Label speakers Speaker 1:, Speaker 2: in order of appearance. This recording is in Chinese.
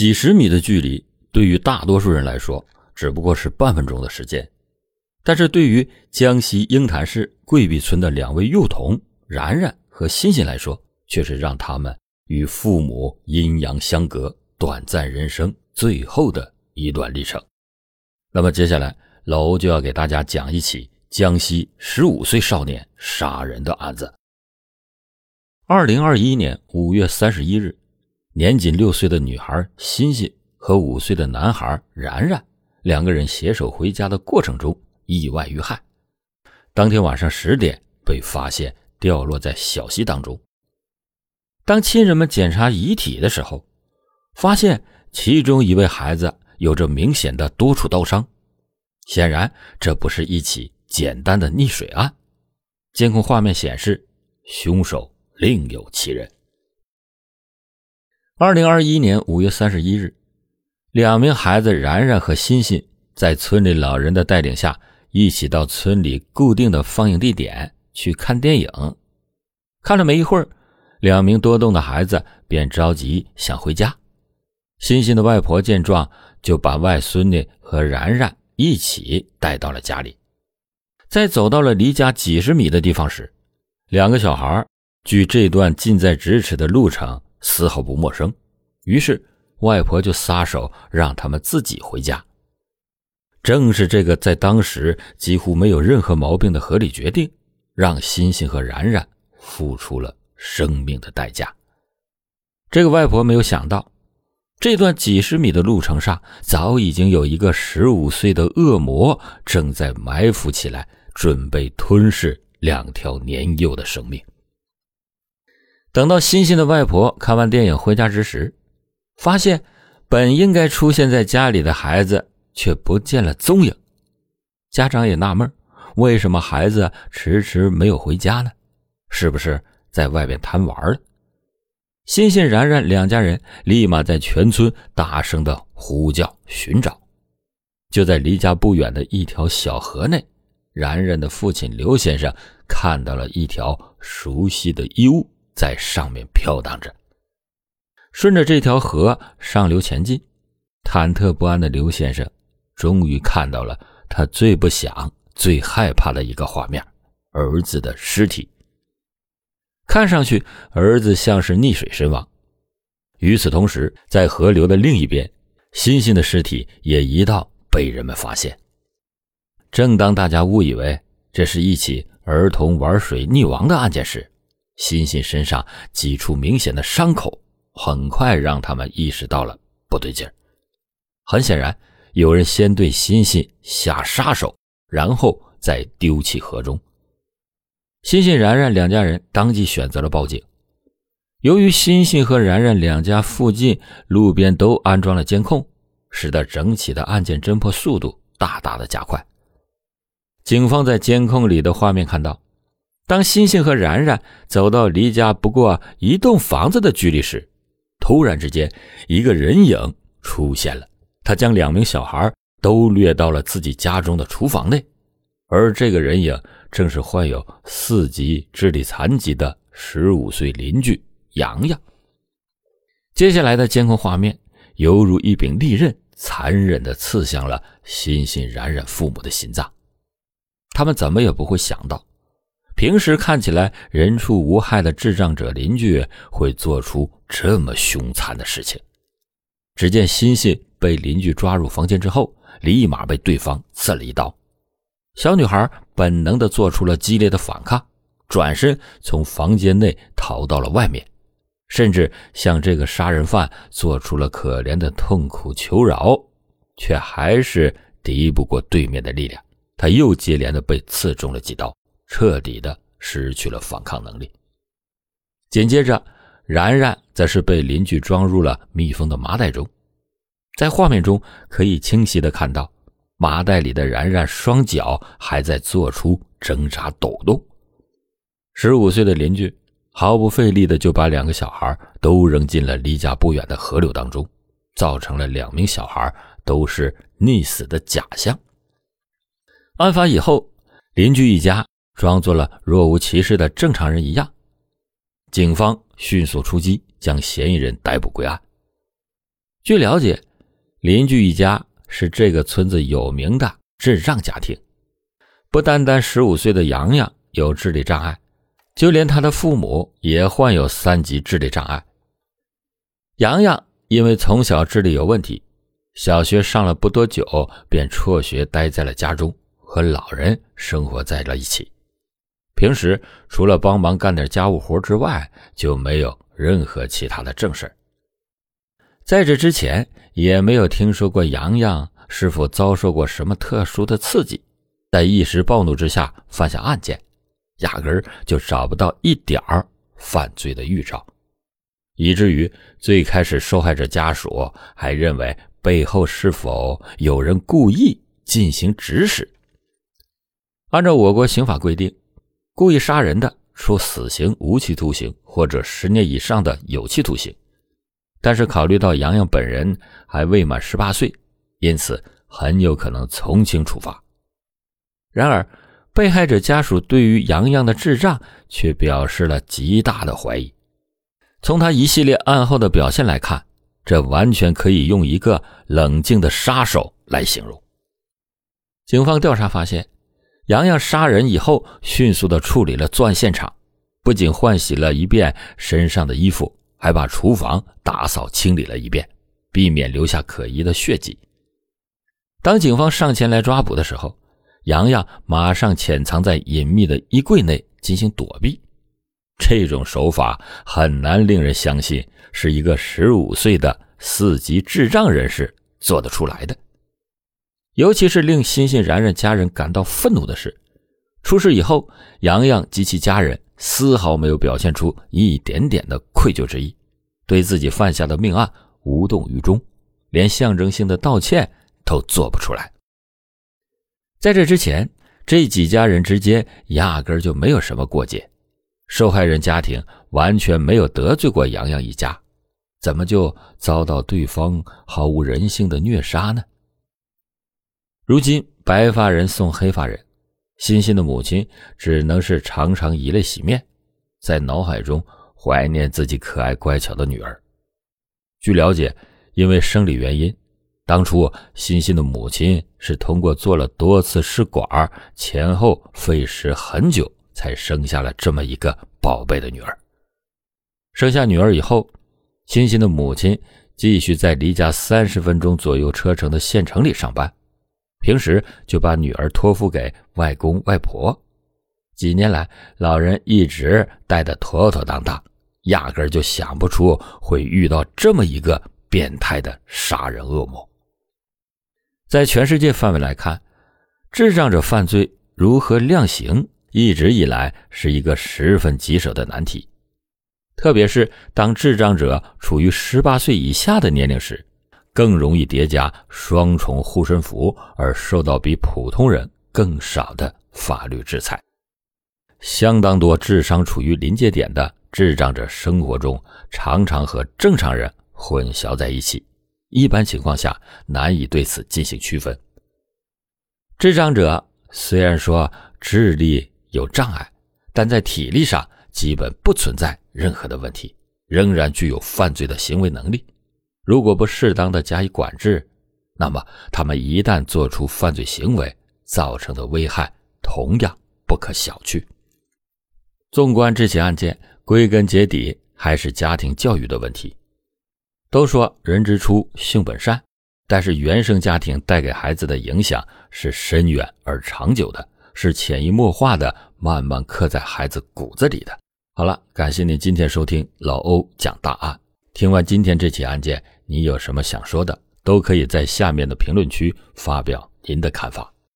Speaker 1: 几十米的距离，对于大多数人来说只不过是半分钟的时间，但是对于江西鹰潭市桂壁村的两位幼童然然和欣欣来说，却是让他们与父母阴阳相隔、短暂人生最后的一段历程。那么接下来，老欧就要给大家讲一起江西十五岁少年杀人的案子。二零二一年五月三十一日。年仅六岁的女孩欣欣和五岁的男孩然然两个人携手回家的过程中意外遇害，当天晚上十点被发现掉落在小溪当中。当亲人们检查遗体的时候，发现其中一位孩子有着明显的多处刀伤，显然这不是一起简单的溺水案。监控画面显示，凶手另有其人。二零二一年五月三十一日，两名孩子然然和欣欣在村里老人的带领下，一起到村里固定的放映地点去看电影。看了没一会儿，两名多动的孩子便着急想回家。欣欣的外婆见状，就把外孙女和然然一起带到了家里。在走到了离家几十米的地方时，两个小孩距这段近在咫尺的路程。丝毫不陌生，于是外婆就撒手让他们自己回家。正是这个在当时几乎没有任何毛病的合理决定，让欣欣和然然付出了生命的代价。这个外婆没有想到，这段几十米的路程上，早已经有一个十五岁的恶魔正在埋伏起来，准备吞噬两条年幼的生命。等到欣欣的外婆看完电影回家之时，发现本应该出现在家里的孩子却不见了踪影。家长也纳闷，为什么孩子迟迟没有回家呢？是不是在外边贪玩了？欣欣、然然两家人立马在全村大声的呼叫寻找。就在离家不远的一条小河内，然然的父亲刘先生看到了一条熟悉的衣物。在上面飘荡着，顺着这条河上流前进，忐忑不安的刘先生终于看到了他最不想、最害怕的一个画面——儿子的尸体。看上去，儿子像是溺水身亡。与此同时，在河流的另一边，欣欣的尸体也一道被人们发现。正当大家误以为这是一起儿童玩水溺亡的案件时，欣欣身上几处明显的伤口，很快让他们意识到了不对劲儿。很显然，有人先对欣欣下杀手，然后再丢弃河中。欣欣、然然两家人当即选择了报警。由于欣欣和然然两家附近路边都安装了监控，使得整起的案件侦破速度大大的加快。警方在监控里的画面看到。当欣欣和然然走到离家不过一栋房子的距离时，突然之间，一个人影出现了。他将两名小孩都掠到了自己家中的厨房内，而这个人影正是患有四级智力残疾的十五岁邻居洋洋。接下来的监控画面犹如一柄利刃，残忍地刺向了欣欣、然然父母的心脏。他们怎么也不会想到。平时看起来人畜无害的智障者邻居会做出这么凶残的事情。只见欣欣被邻居抓入房间之后，立马被对方刺了一刀。小女孩本能的做出了激烈的反抗，转身从房间内逃到了外面，甚至向这个杀人犯做出了可怜的痛苦求饶，却还是敌不过对面的力量。他又接连的被刺中了几刀。彻底的失去了反抗能力。紧接着，然然则是被邻居装入了密封的麻袋中，在画面中可以清晰的看到，麻袋里的然然双脚还在做出挣扎抖动。十五岁的邻居毫不费力的就把两个小孩都扔进了离家不远的河流当中，造成了两名小孩都是溺死的假象。案发以后，邻居一家。装作了若无其事的正常人一样，警方迅速出击，将嫌疑人逮捕归案。据了解，邻居一家是这个村子有名的智障家庭，不单单十五岁的洋洋有智力障碍，就连他的父母也患有三级智力障碍。洋洋因为从小智力有问题，小学上了不多久便辍学，待在了家中，和老人生活在了一起。平时除了帮忙干点家务活之外，就没有任何其他的正事在这之前，也没有听说过洋洋是否遭受过什么特殊的刺激，在一时暴怒之下犯下案件，压根儿就找不到一点儿犯罪的预兆，以至于最开始受害者家属还认为背后是否有人故意进行指使。按照我国刑法规定，故意杀人的，处死刑、无期徒刑或者十年以上的有期徒刑。但是考虑到洋洋本人还未满十八岁，因此很有可能从轻处罚。然而，被害者家属对于洋洋的智障却表示了极大的怀疑。从他一系列案后的表现来看，这完全可以用一个冷静的杀手来形容。警方调查发现，洋洋杀人以后迅速的处理了作案现场，不仅换洗了一遍身上的衣服。还把厨房打扫清理了一遍，避免留下可疑的血迹。当警方上前来抓捕的时候，洋洋马上潜藏在隐秘的衣柜内进行躲避。这种手法很难令人相信是一个十五岁的四级智障人士做得出来的。尤其是令欣欣然然家人感到愤怒的是，出事以后，洋洋及其家人。丝毫没有表现出一点点的愧疚之意，对自己犯下的命案无动于衷，连象征性的道歉都做不出来。在这之前，这几家人之间压根就没有什么过节，受害人家庭完全没有得罪过洋洋一家，怎么就遭到对方毫无人性的虐杀呢？如今白发人送黑发人。欣欣的母亲只能是常常以泪洗面，在脑海中怀念自己可爱乖巧的女儿。据了解，因为生理原因，当初欣欣的母亲是通过做了多次试管，前后费时很久，才生下了这么一个宝贝的女儿。生下女儿以后，欣欣的母亲继续在离家三十分钟左右车程的县城里上班。平时就把女儿托付给外公外婆，几年来，老人一直带得妥妥当当，压根就想不出会遇到这么一个变态的杀人恶魔。在全世界范围来看，智障者犯罪如何量刑，一直以来是一个十分棘手的难题，特别是当智障者处于十八岁以下的年龄时。更容易叠加双重护身符，而受到比普通人更少的法律制裁。相当多智商处于临界点的智障者，生活中常常和正常人混淆在一起，一般情况下难以对此进行区分。智障者虽然说智力有障碍，但在体力上基本不存在任何的问题，仍然具有犯罪的行为能力。如果不适当的加以管制，那么他们一旦做出犯罪行为，造成的危害同样不可小觑。纵观这起案件，归根结底还是家庭教育的问题。都说人之初性本善，但是原生家庭带给孩子的影响是深远而长久的，是潜移默化的，慢慢刻在孩子骨子里的。好了，感谢您今天收听老欧讲大案。听完今天这起案件，你有什么想说的，都可以在下面的评论区发表您的看法。